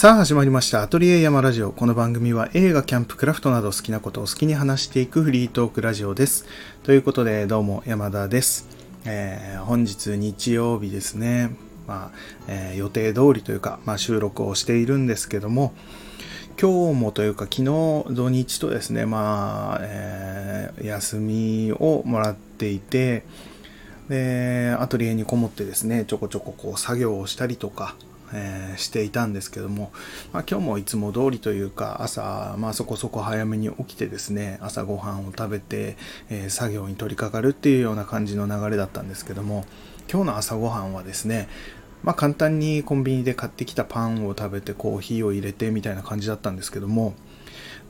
さあ始まりました。アトリエ山ラジオ。この番組は映画、キャンプ、クラフトなど好きなことを好きに話していくフリートークラジオです。ということで、どうも山田です。えー本日日曜日ですね。まあ、えー予定通りというか、まあ、収録をしているんですけども、今日もというか昨日土日とですね、まあ、えー休みをもらっていて、で、アトリエにこもってですね、ちょこちょここう作業をしたりとか、えーしていたんですけども、まあ、今日もいつも通りというか朝、まあ、そこそこ早めに起きてですね朝ごはんを食べて、えー作業に取り掛かるっていうような感じの流れだったんですけども今日の朝ごはんはですねまあ簡単にコンビニで買ってきたパンを食べてコーヒーを入れてみたいな感じだったんですけども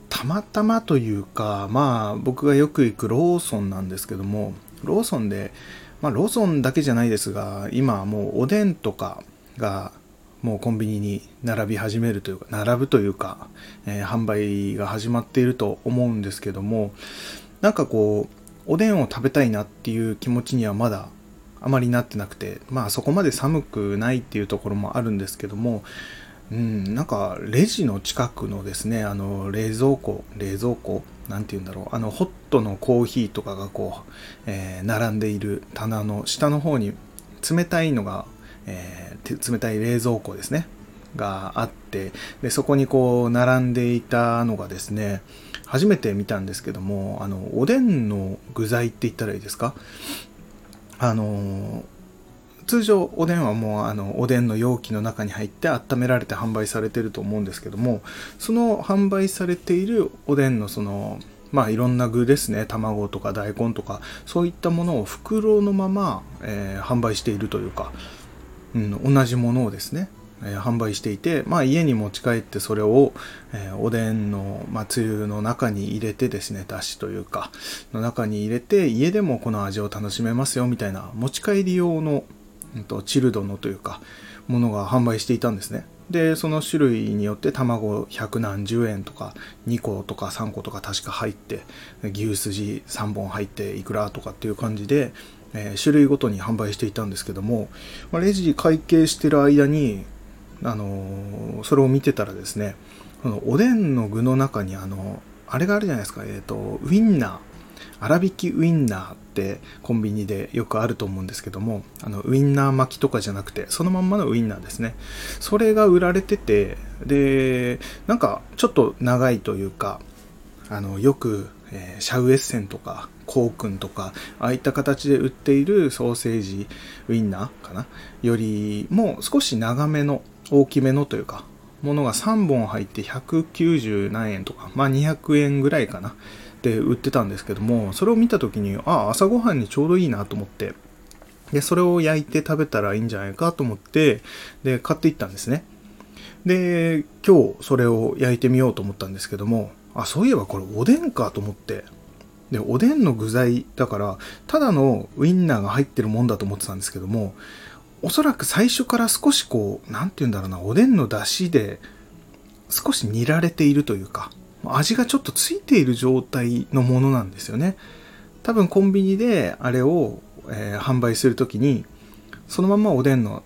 たまたまというかまあ僕がよく行くローソンなんですけどもローソンでまあローソンだけじゃないですが今はもうおでんとかがもうコンビニに並び始めるというか並ぶというか、えー販売が始まっていると思うんですけどもなんかこうおでんを食べたいなっていう気持ちにはまだあまりなってなくてまあそこまで寒くないっていうところもあるんですけどもうん、なんかレジの近くのですねあの冷蔵庫冷蔵庫なんて言うんだろうあのホットのコーヒーとかがこう、えー並んでいる棚の下の方に冷たいのが、えー冷たい冷蔵庫ですね。があってでそこにこう並んでいたのがですね初めて見たんですけどもあのおでんの具材って言ったらいいですか？あの通常おでんはもうあのおでんの容器の中に入って温められて販売されてると思うんですけどもその販売されているおでんのそのまあいろんな具ですね。卵とか大根とかそういったものを袋のまま、えー販売しているというか、うん、同じものをですね、えー販売していて、まあ、家に持ち帰ってそれを、えーおでんの、まあ、つゆの中に入れてですねだしというかの中に入れて家でもこの味を楽しめますよみたいな持ち帰り用の、うんとチルドのというかものが販売していたんですね。でその種類によって卵百何十円とか2個とか3個とか確か入って牛すじ3本入っていくらとかっていう感じで、えー種類ごとに販売していたんですけども、まあレジ会計してる間にあのーそれを見てたらですねこのおでんの具の中にあのあれがあるじゃないですかえっ、とウインナー粗挽きウインナーってコンビニでよくあると思うんですけどもあのウインナー巻きとかじゃなくてそのまんまのウインナーですね。それが売られててでなんかちょっと長いというかあのよく、えーシャウエッセンとかコークンとかああいった形で売っているソーセージウインナーかな？よりも少し長めの大きめのというかものが3本入って190何円とかまあ200円ぐらいかな？で売ってたんですけどもそれを見た時にああ朝ごはんにちょうどいいなと思ってでそれを焼いて食べたらいいんじゃないかと思ってで買っていったんですね。で今日それを焼いてみようと思ったんですけどもあそういえばこれおでんかと思って。でおでんの具材だからただのウインナーが入ってるもんだと思ってたんですけどもおそらく最初から少しこう何て言うんだろうなおでんの出汁で少し煮られているというか味がちょっとついている状態のものなんですよね。多分コンビニであれを、えー販売するときにそのままおでんの、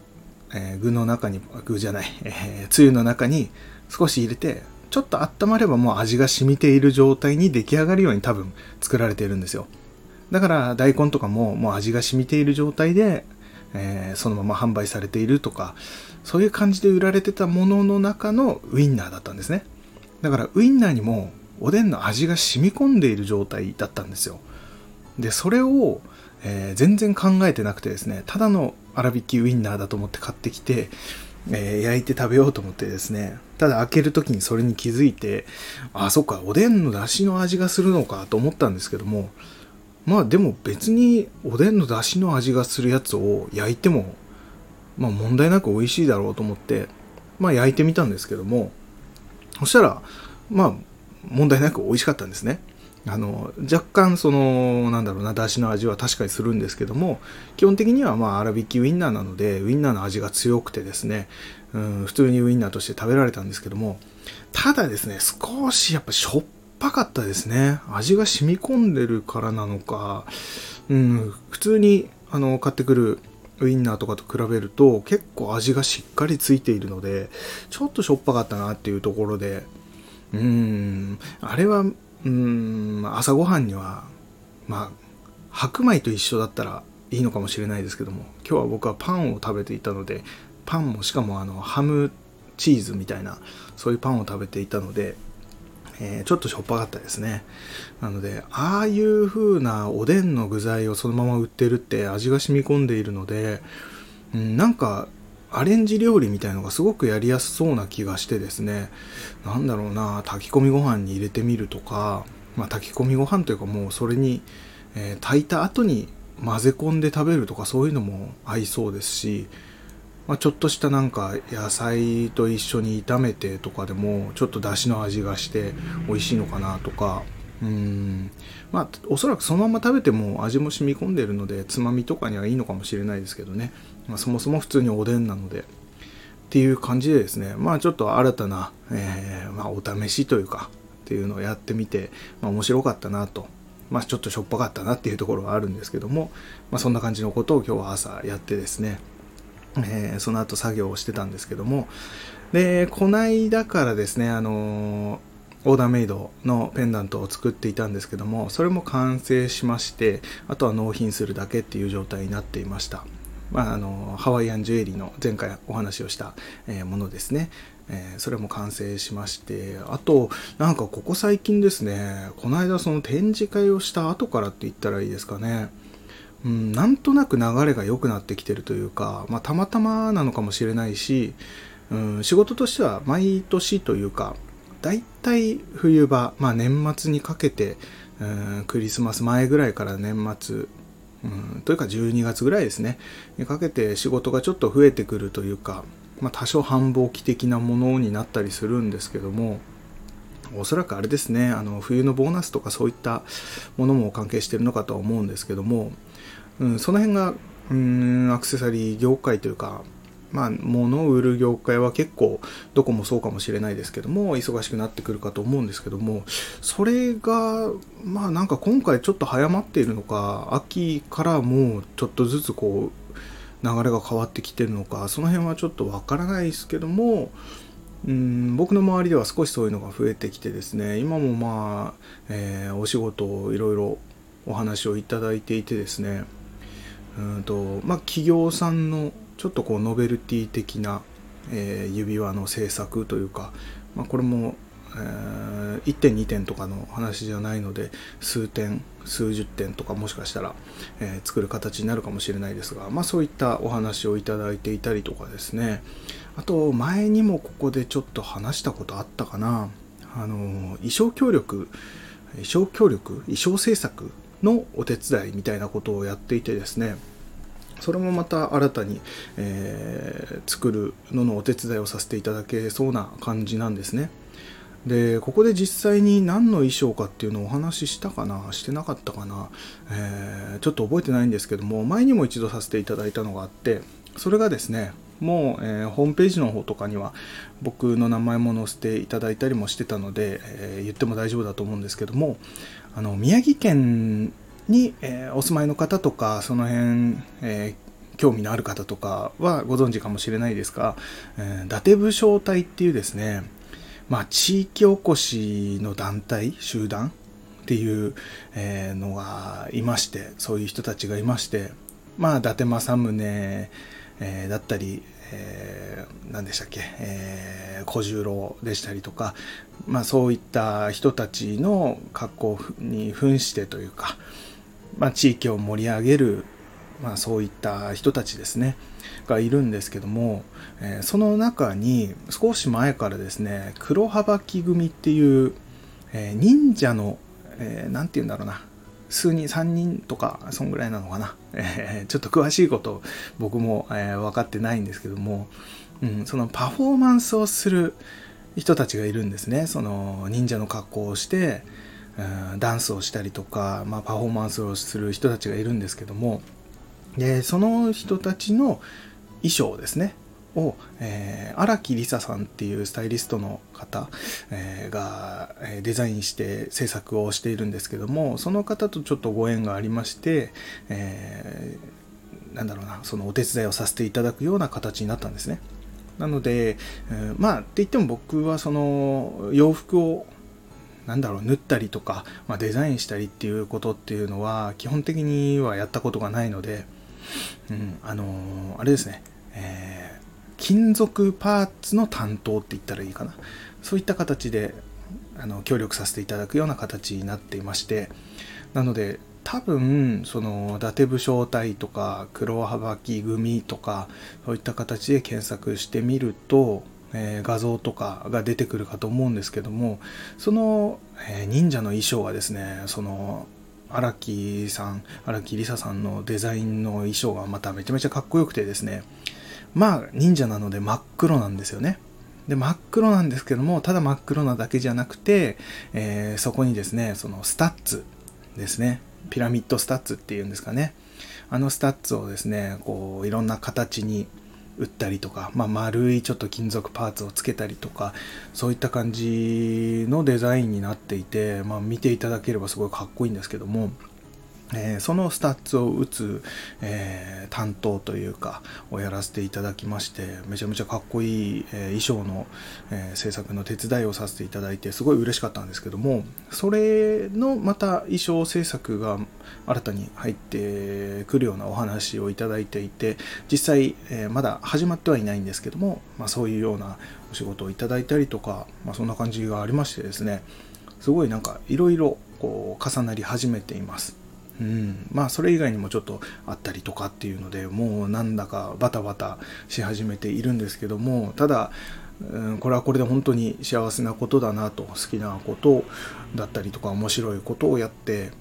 えー具の中に具じゃない、えーつゆの中に少し入れてちょっと温まればもう味が染みている状態に出来上がるように多分作られているんですよ。だから大根とかももう味が染みている状態で、えーそのまま販売されているとかそういう感じで売られてたものの中のウインナーだったんですね。だからウインナーにもおでんの味が染み込んでいる状態だったんですよ。でそれを、えー全然考えてなくてですねただの粗挽きウインナーだと思って買ってきて、えー焼いて食べようと思ってですねただ開ける時にそれに気づいてあそっかおでんの出汁の味がするのかと思ったんですけどもまあでも別におでんの出汁の味がするやつを焼いてもまあ問題なく美味しいだろうと思ってまあ焼いてみたんですけどもそしたらまあ問題なく美味しかったんですね。あの若干そのなんだろうな出汁の味は確かにするんですけども基本的にはまあ粗挽きウインナーなのでウインナーの味が強くてですね、うん、普通にウインナーとして食べられたんですけどもただですね少しやっぱしょっぱかったですね。味が染み込んでるからなのか、うん、普通にあの買ってくるウインナーとかと比べると結構味がしっかりついているのでちょっとしょっぱかったなっていうところでうーんあれはうん朝ごはんにはまあ白米と一緒だったらいいのかもしれないですけども今日は僕はパンを食べていたのでパンもしかもあのハムチーズみたいなそういうパンを食べていたので、えー、ちょっとしょっぱかったですね。なのでああいう風なおでんの具材をそのまま売ってるって味が染み込んでいるので、うん、なんかアレンジ料理みたいのがすごくやりやすそうな気がしてですね。何だろうな炊き込みご飯に入れてみるとか、まあ、炊き込みご飯というかもうそれに、えー、炊いた後に混ぜ込んで食べるとかそういうのも合いそうですし、まあ、ちょっとしたなんか野菜と一緒に炒めてとかでもちょっと出汁の味がして美味しいのかなとか。うん。まあおそらくそのまま食べても味も染み込んでるのでつまみとかにはいいのかもしれないですけどね、まあ、そもそも普通におでんなのでっていう感じでですねまあちょっと新たな、えー、まあ、お試しというかっていうのをやってみて、まあ、面白かったなとまあ、ちょっとしょっぱかったなっていうところはあるんですけども、まあ、そんな感じのことを今日は朝やってですね、えー、その後作業をしてたんですけどもでこないだからですねあのー、オーダーメイドのペンダントを作っていたんですけどもそれも完成しましてあとは納品するだけっていう状態になっていました。まあ、あのハワイアンジュエリーの前回お話をした、えものですね、え、それも完成しましてあとなんかここ最近ですねこの間その展示会をした後からって言ったらいいですかね。うん、なんとなく流れが良くなってきてるというか、まあ、たまたまなのかもしれないし、うん、仕事としては毎年というかだいたい冬場、まあ、年末にかけて、うん、クリスマス前ぐらいから年末うん、というか12月ぐらいですね。にかけて仕事がちょっと増えてくるというか、まあ、多少繁忙期的なものになったりするんですけどもおそらくあれですねあの冬のボーナスとかそういったものも関係してるのかとは思うんですけども、うん、その辺がうんアクセサリー業界というかまあ、物を売る業界は結構どこもそうかもしれないですけども忙しくなってくるかと思うんですけどもそれがまあなんか今回ちょっと早まっているのか秋からもうちょっとずつこう流れが変わってきてるのかその辺はちょっとわからないですけどもうん僕の周りでは少しそういうのが増えてきてですね今もまあ、えー、お仕事をいろいろお話をいただいていてですねうんとまあ企業さんのちょっとこうノベルティ的な、えー、指輪の制作というか、まあ、これも、えー、1点2点とかの話じゃないので数点数十点とかもしかしたら、えー、作る形になるかもしれないですが、まあ、そういったお話をいただいていたりとかですね。あと前にもここでちょっと話したことあったかな。あの衣装協力衣装協力衣装制作のお手伝いみたいなことをやっていてですね。それもまた新たに、えー、作るののお手伝いをさせていただけそうな感じなんですね。でここで実際に何の衣装かっていうのをお話ししたかなしてなかったかな、えー、ちょっと覚えてないんですけども前にも一度させていただいたのがあってそれがですねもう、えー、ホームページの方とかには僕の名前も載せていただいたりもしてたので、えー、言っても大丈夫だと思うんですけどもあの宮城県に、えー、お住まいの方とか、その辺、えー、興味のある方とかはご存知かもしれないですが、えー、伊達武将隊っていうですね、まあ、地域おこしの団体、集団っていう、えー、のがいまして、そういう人たちがいまして、まあ、伊達政宗、えー、だったり、えー、何でしたっけ、えー、小十郎でしたりとか、まあ、そういった人たちの格好に扮してというか、まあ、地域を盛り上げる、まあ、そういった人たちですねがいるんですけども、えー、その中に少し前からですね黒羽き組っていう、えー、忍者の何、えー、て言うんだろうな数人3人とかそんぐらいなのかな、えー、ちょっと詳しいこと僕も、え、分かってないんですけども、うん、そのパフォーマンスをする人たちがいるんですね。その忍者の格好をしてダンスをしたりとか、まあ、パフォーマンスをする人たちがいるんですけどもでその人たちの衣装ですねを、えー、荒木梨沙さんっていうスタイリストの方、えー、がデザインして制作をしているんですけどもその方とちょっとご縁がありまして、えなんだろうな、そのお手伝いをさせていただくような形になったんですね。なので、えー、まあ、って言っても僕はその洋服をなんだろう、縫ったりとか、まあ、デザインしたりっていうことっていうのは、基本的にはやったことがないので、うん、あのー、あれですね、えー、金属パーツの担当って言ったらいいかな。そういった形で、あの、協力させていただくような形になっていまして、なので、多分、その、伊達武将隊とか、黒幅木組とか、そういった形で検索してみると、え、画像とかが出てくるかと思うんですけどもその、え、忍者の衣装はですねその荒木さん荒木梨沙さんのデザインの衣装がまためちゃめちゃかっこよくてですねまあ忍者なので真っ黒なんですよね。で真っ黒なんですけどもただ真っ黒なだけじゃなくて、えー、そこにですねそのスタッツですね。ピラミッドスタッツっていうんですかね。あのスタッツをですねこういろんな形に打ったりとか、まあ、丸いちょっと金属パーツをつけたりとかそういった感じのデザインになっていて、まあ、見ていただければすごいかっこいいんですけどもえー、そのスタッツを打つ、えー、担当というかをやらせていただきましてめちゃめちゃかっこいい、えー、衣装の、え制作の手伝いをさせていただいてすごい嬉しかったんですけどもそれのまた衣装制作が新たに入ってくるようなお話をいただいていて実際、えまだ始まってはいないんですけども、まあ、そういうようなお仕事をいただいたりとか、まあ、そんな感じがありましてですねすごいなんかいろいろ重なり始めています。うん、まあそれ以外にもちょっとあったりとかっていうのでもうなんだかバタバタし始めているんですけどもただ、うん、これはこれで本当に幸せなことだなと好きなことだったりとか面白いことをやって、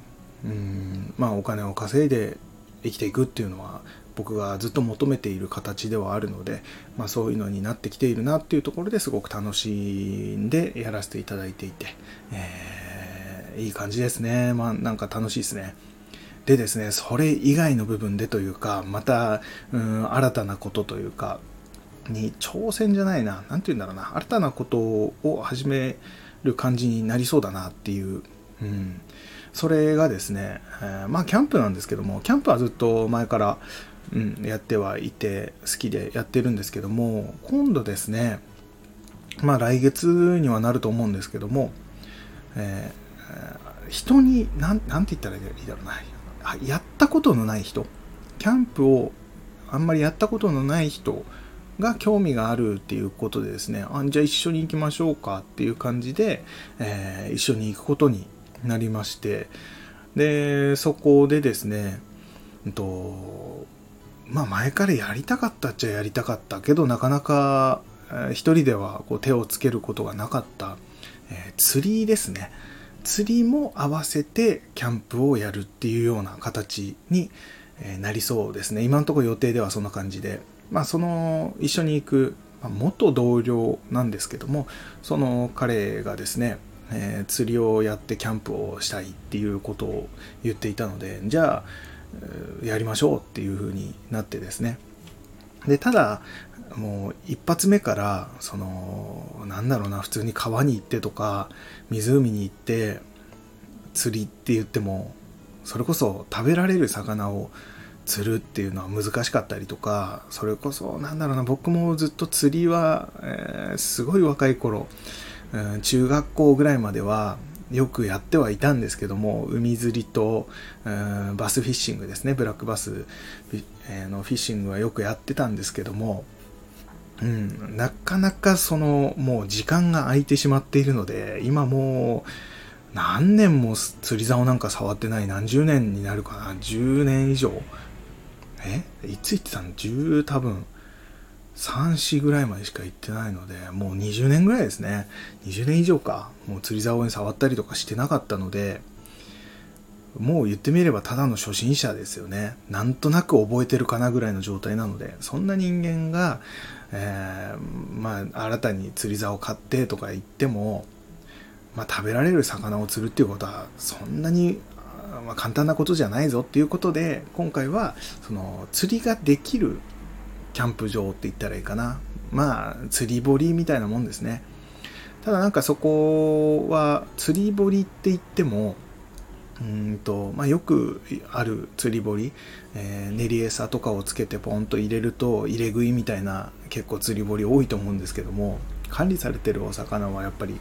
うん、まあお金を稼いで生きていくっていうのは僕がずっと求めている形ではあるので、まあ、そういうのになってきているなっていうところですごく楽しんでやらせていただいていて、えー、いい感じですねまあなんか楽しいですね。でですね、それ以外の部分でというか、また、うん、新たなことというか、に挑戦じゃないな、なんて言うんだろうな、新たなことを始める感じになりそうだなっていう、うん、それがですね、えー、まあキャンプなんですけども、キャンプはずっと前から、うん、やってはいて、好きでやってるんですけども、今度ですね、まあ来月にはなると思うんですけども、えー、人に、なん、なんて言ったらいいだろうな、やったことのない人、キャンプをあんまりやったことのない人が興味があるっていうことでですね、あじゃあ一緒に行きましょうかっていう感じで、えー、一緒に行くことになりまして、で、そこでですね、うんと、まあ前からやりたかったっちゃやりたかったけど、なかなか一人ではこう手をつけることがなかった、えー、釣りですね。釣りも合わせてキャンプをやるっていうような形になりそうですね。今のところ予定ではそんな感じで。まあその一緒に行く元同僚なんですけども、その彼がですね、えー、釣りをやってキャンプをしたいっていうことを言っていたので、じゃあ、やりましょうっていう風になってですね。で、ただ、もう一発目から、その、なんだろうな、普通に川に行ってとか、湖に行って、釣りって言っても、それこそ食べられる魚を釣るっていうのは難しかったりとか、それこそ、なんだろうな、僕もずっと釣りは、えー、すごい若い頃、うん、中学校ぐらいまでは、よくやってはいたんですけども、海釣りと、うん、バスフィッシングですね、ブラックバスのフィッシングはよくやってたんですけども、うん、なかなかその、もう時間が空いてしまっているので、今もう、何年も釣り竿なんか触ってない何十年になるかな ?10 年以上え？いつ行ってたの ?10 多分、3、4ぐらいまでしか行ってないので、もう20年ぐらいですね。20年以上か。もう釣り竿に触ったりとかしてなかったので、もう言ってみればただの初心者ですよね。なんとなく覚えてるかなぐらいの状態なので、そんな人間が、えー、まあ、新たに釣り竿を買ってとか言っても、まあ、食べられる魚を釣るっていうことは、そんなに、まあ、簡単なことじゃないぞっていうことで、今回は、その、釣りができるキャンプ場って言ったらいいかな。まあ、釣り堀みたいなもんですね。ただなんかそこは、釣り堀って言っても、うんとまあ、よくある釣り堀、えー、練り餌とかをつけてポンと入れると入れ食いみたいな結構釣り堀多いと思うんですけども管理されてるお魚はやっぱり、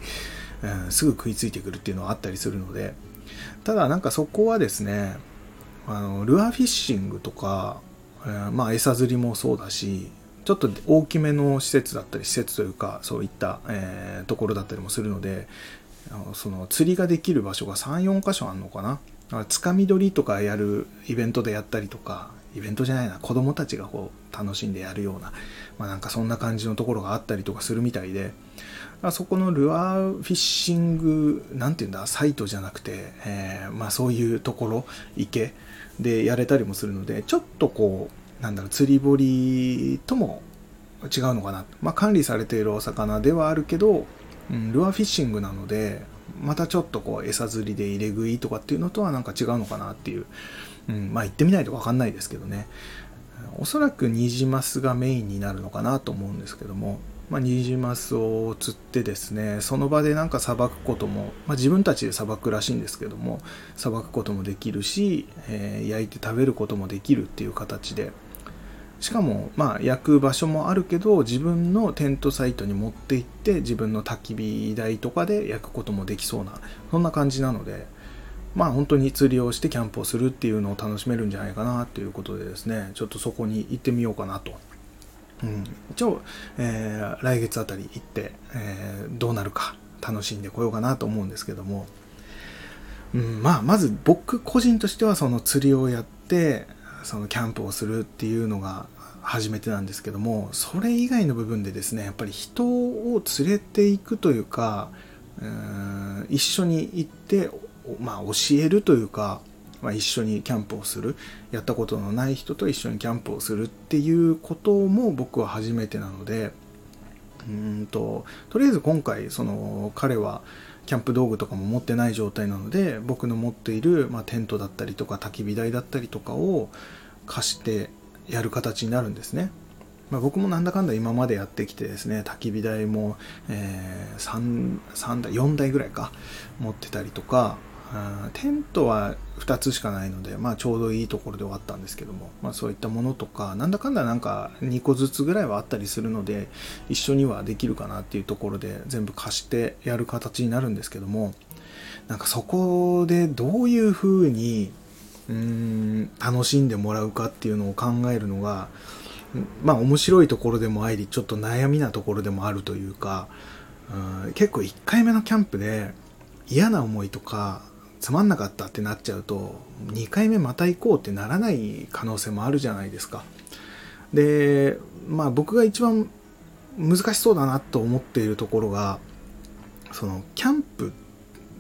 うん、すぐ食いついてくるっていうのはあったりするのでただなんかそこはですねあのルアーフィッシングとか、えー、まあ餌釣りもそうだしちょっと大きめの施設だったり施設というかそういった、えー、ところだったりもするのでその釣りができる場所が34箇所あるのかな？だからつかみ取りとかやるイベントでやったりとかイベントじゃないな子供たちがこう楽しんでやるような、まあ、なんかそんな感じのところがあったりとかするみたいでそこのルアーフィッシングなんていうんだサイトじゃなくて、えー、まあ、そういうところ池でやれたりもするのでちょっとこうなんだろう釣り堀とも違うのかな、まあ、管理されているお魚ではあるけどうん、ルアーフィッシングなのでまたちょっとこう餌釣りで入れ食いとかっていうのとはなんか違うのかなっていう、うん、まあ行ってみないと分かんないですけどね。おそらくニジマスがメインになるのかなと思うんですけども、まあ、ニジマスを釣ってですねその場でなんかさばくことも、まあ、自分たちでさばくらしいんですけどもさばくこともできるし、えー、焼いて食べることもできるっていう形でしかもまあ焼く場所もあるけど自分のテントサイトに持って行って自分の焚き火台とかで焼くこともできそうなそんな感じなのでまあ本当に釣りをしてキャンプをするっていうのを楽しめるんじゃないかなということでですねちょっとそこに行ってみようかなと。うん、一応、えー、来月あたり行って、えー、どうなるか楽しんでこようかなと思うんですけども、うん、まあまず僕個人としてはその釣りをやってそのキャンプをするっていうのが初めてなんですけどもそれ以外の部分でですねやっぱり人を連れていくというかうん一緒に行ってまあ教えるというか、まあ、一緒にキャンプをするやったことのない人と一緒にキャンプをするっていうことも僕は初めてなのでうんととりあえず今回その彼はキャンプ道具とかも持ってない状態なので僕の持っている、まあ、テントだったりとか焚き火台だったりとかを貸してやる形になるんですね。まあ、僕もなんだかんだ今までやってきてですね焚き火台も、えー、3, 3台4台ぐらいか持ってたりとかテントは2つしかないので、まあ、ちょうどいいところで終わったんですけども、まあ、そういったものとかなんだかんだなんか2個ずつぐらいはあったりするので一緒にはできるかなっていうところで全部貸してやる形になるんですけどもなんかそこでどういうふうにうん楽しんでもらうかっていうのを考えるのがまあ面白いところでもありちょっと悩みなところでもあるというか結構1回目のキャンプで嫌な思いとかつまんなかったってなっちゃうと2回目また行こうってならない可能性もあるじゃないですか。でまあ僕が一番難しそうだなと思っているところがそのキャンプっ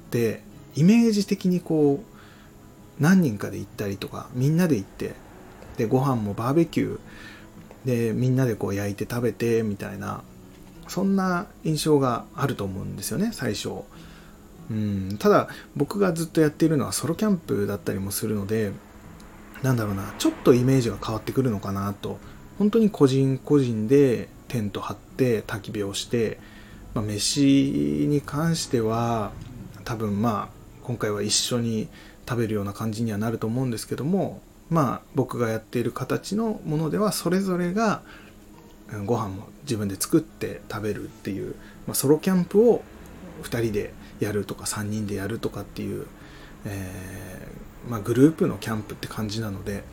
てイメージ的にこう何人かで行ったりとかみんなで行ってでご飯もバーベキューでみんなでこう焼いて食べてみたいなそんな印象があると思うんですよね最初。うんただ僕がずっとやっているのはソロキャンプだったりもするのでなんだろうなちょっとイメージが変わってくるのかなと本当に個人個人でテント張って焚き火をして、まあ、飯に関しては多分まあ今回は一緒に食べるような感じにはなると思うんですけどもまあ僕がやっている形のものではそれぞれがご飯も自分で作って食べるっていう、まあ、ソロキャンプを2人でやるとか3人でやるとかっていう、えー、まあ、グループのキャンプって感じなので、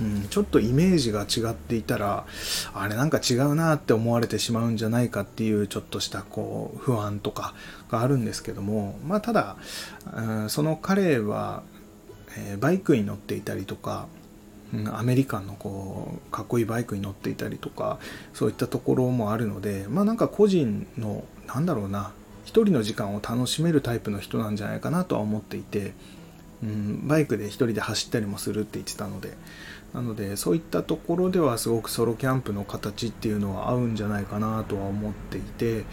うん、ちょっとイメージが違っていたらあれなんか違うなって思われてしまうんじゃないかっていうちょっとしたこう不安とかがあるんですけどもまあただ、うん、その彼は、えー、バイクに乗っていたりとかうんアメリカンのこうかっこいいバイクに乗っていたりとかそういったところもあるのでまあなんか個人のなんだろうな一人の時間を楽しめるタイプの人なんじゃないかなとは思っていて、うん、バイクで一人で走ったりもするって言ってたのでなのでそういったところではすごくソロキャンプの形っていうのは合うんじゃないかなとは思っていて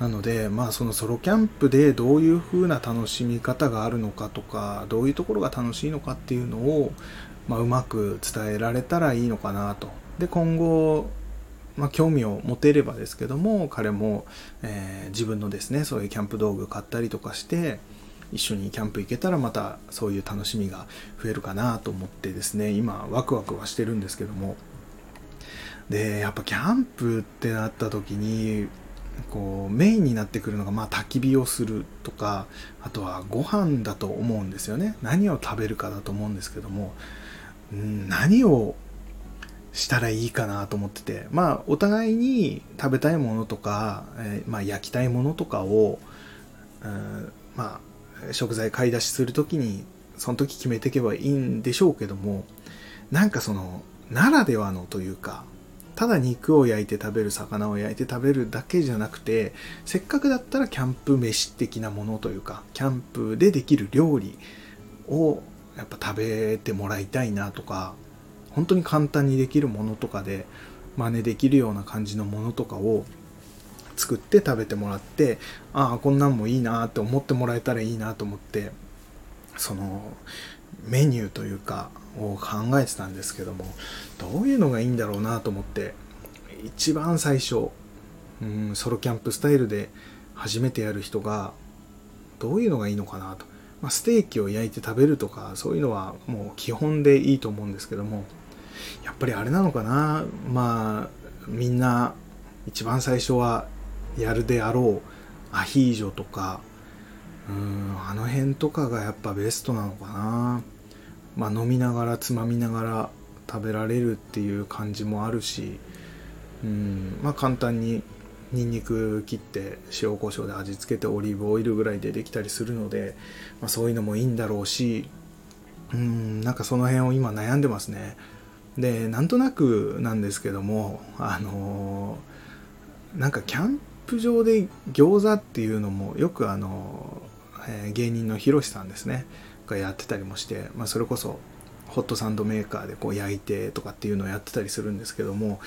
なのでまあそのソロキャンプでどういう風な楽しみ方があるのかとかどういうところが楽しいのかっていうのを、まあ、うまく伝えられたらいいのかなと。で今後まあ、興味を持てればですけども彼も、えー、自分のですねそういうキャンプ道具買ったりとかして一緒にキャンプ行けたらまたそういう楽しみが増えるかなと思ってですね今ワクワクはしてるんですけども。でやっぱキャンプってなった時にこうメインになってくるのがまあ焚き火をするとかあとはご飯だと思うんですよね。何を食べるかだと思うんですけども何をしたらいいかなと思ってて。まあお互いに食べたいものとか、えー、まあ、焼きたいものとかを、うん、まあ食材買い出しする時にその時決めていけばいいんでしょうけどもなんかそのならではのというかただ肉を焼いて食べる魚を焼いて食べるだけじゃなくてせっかくだったらキャンプ飯的なものというかキャンプでできる料理をやっぱ食べてもらいたいなとか本当に簡単にできるものとかで真似できるような感じのものとかを作って食べてもらってああこんなんもいいなって思ってもらえたらいいなと思ってそのメニューというかを考えてたんですけどもどういうのがいいんだろうなと思って一番最初、うん、ソロキャンプスタイルで初めてやる人がどういうのがいいのかなと、まあ、ステーキを焼いて食べるとかそういうのはもう基本でいいと思うんですけどもやっぱりあれなのかな。まあみんな一番最初はやるであろうアヒージョとかうんあの辺とかがやっぱベストなのかな。まあ、飲みながらつまみながら食べられるっていう感じもあるし、うんまあ、簡単ににんにく切って塩コショウで味付けてオリーブオイルぐらいでできたりするので、まあ、そういうのもいいんだろうしうんなんかその辺を今悩んでますね。でなんとなくなんですけどもあのー、なんかキャンプ場で餃子っていうのもよくあの、えー、芸人のひろしさんですね。がやってたりもして、まあ、それこそホットサンドメーカーでこう焼いてとかっていうのをやってたりするんですけども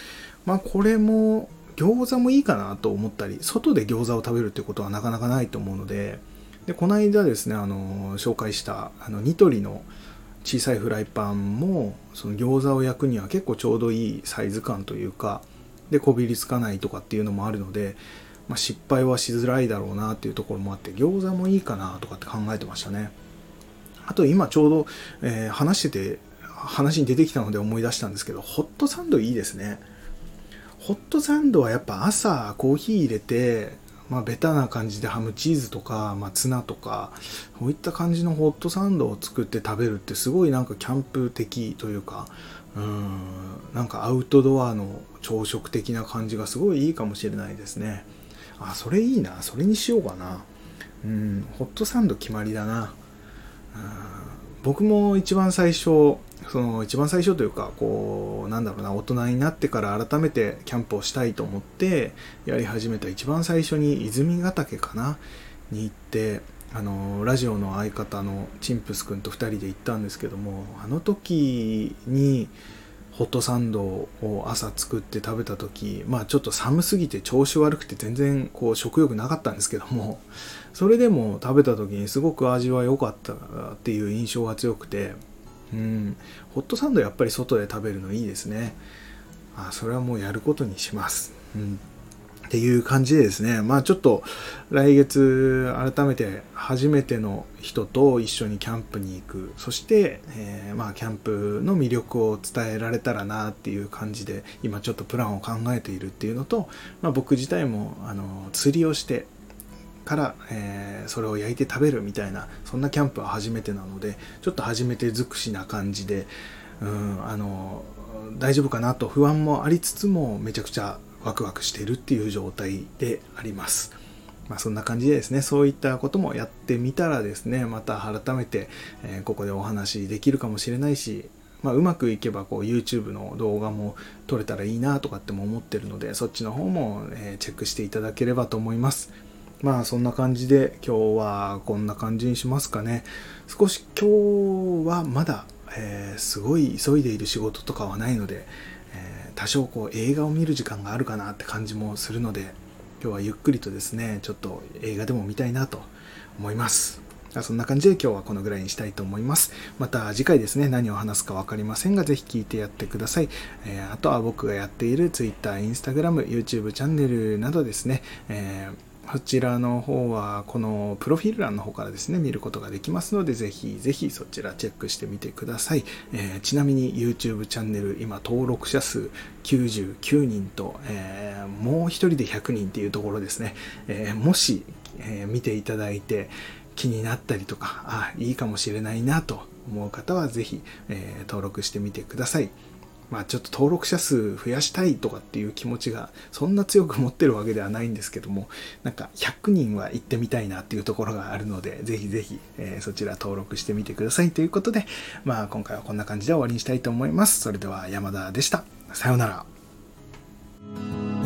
まあこれも餃子もいいかなと思ったり外で餃子を食べるってことはなかなかないと思うのででこの間ですねあの紹介したあのニトリの小さいフライパンもその餃子を焼くには結構ちょうどいいサイズ感というかでこびりつかないとかっていうのもあるので、まあ、失敗はしづらいだろうなっていうところもあって餃子もいいかなとかって考えてましたね。あと今ちょうど、えー、話してて、話に出てきたので思い出したんですけど、ホットサンドいいですね。ホットサンドはやっぱ朝コーヒー入れて、まあ、ベタな感じでハムチーズとか、まあ、ツナとか、そういった感じのホットサンドを作って食べるってすごいなんかキャンプ的というか、うん、なんかアウトドアの朝食的な感じがすごいいいかもしれないですね。あ、それいいな。それにしようかな。うん、ホットサンド決まりだな。僕も一番最初その一番最初というかこうなんだろうな大人になってから改めてキャンプをしたいと思ってやり始めた一番最初に泉ヶ岳かなに行ってあのラジオの相方のチンプス君と2人で行ったんですけどもあの時にホットサンドを朝作って食べた時まあちょっと寒すぎて調子悪くて全然こう食欲なかったんですけども それでも食べた時にすごく味は良かったっていう印象が強くてうんホットサンドやっぱり外で食べるのいいですね。あそれはもうやることにします。うん。っていう感じでですね、まあちょっと来月改めて初めての人と一緒にキャンプに行く、そして、えー、まあキャンプの魅力を伝えられたらなっていう感じで今ちょっとプランを考えているっていうのと、まあ僕自体もあの釣りをしてから、えー、それを焼いて食べるみたいなそんなキャンプは初めてなのでちょっと初めて尽くしな感じでうんあの大丈夫かなと不安もありつつもめちゃくちゃワクワクしているっていう状態であります。まあ、そんな感じでですね、そういったこともやってみたらですね、また改めて、え、ここでお話できるかもしれないし、まあ、うまくいけばこう YouTube の動画も撮れたらいいなとかっても思ってるので、そっちの方も、え、チェックしていただければと思います。まあそんな感じで今日はこんな感じにしますかね。少し今日はまだ、えー、すごい急いでいる仕事とかはないので、多少こう映画を見る時間があるかなって感じもするので今日はゆっくりとですねちょっと映画でも見たいなと思いますそんな感じで今日はこのぐらいにしたいと思います。また次回ですね、何を話すか分かりませんが、ぜひ聞いてやってください。え、あとは僕がやっている Twitter、Instagram、YouTube チャンネルなどですね、えーそちらの方は、このプロフィール欄の方からですね、見ることができますので、ぜひぜひそちらチェックしてみてください。えー、ちなみに YouTube チャンネル、今登録者数99人と、えー、もう一人で100人っていうところですね。えー、もし、え見ていただいて気になったりとか、あ、いいかもしれないなと思う方は、ぜひ、え登録してみてください。まあちょっと登録者数増やしたいとかっていう気持ちがそんな強く持ってるわけではないんですけども、なんか100人は行ってみたいなっていうところがあるので、ぜひぜひ、えー、そちら登録してみてくださいということで、まあ今回はこんな感じで終わりにしたいと思います。それでは山田でした。さようなら。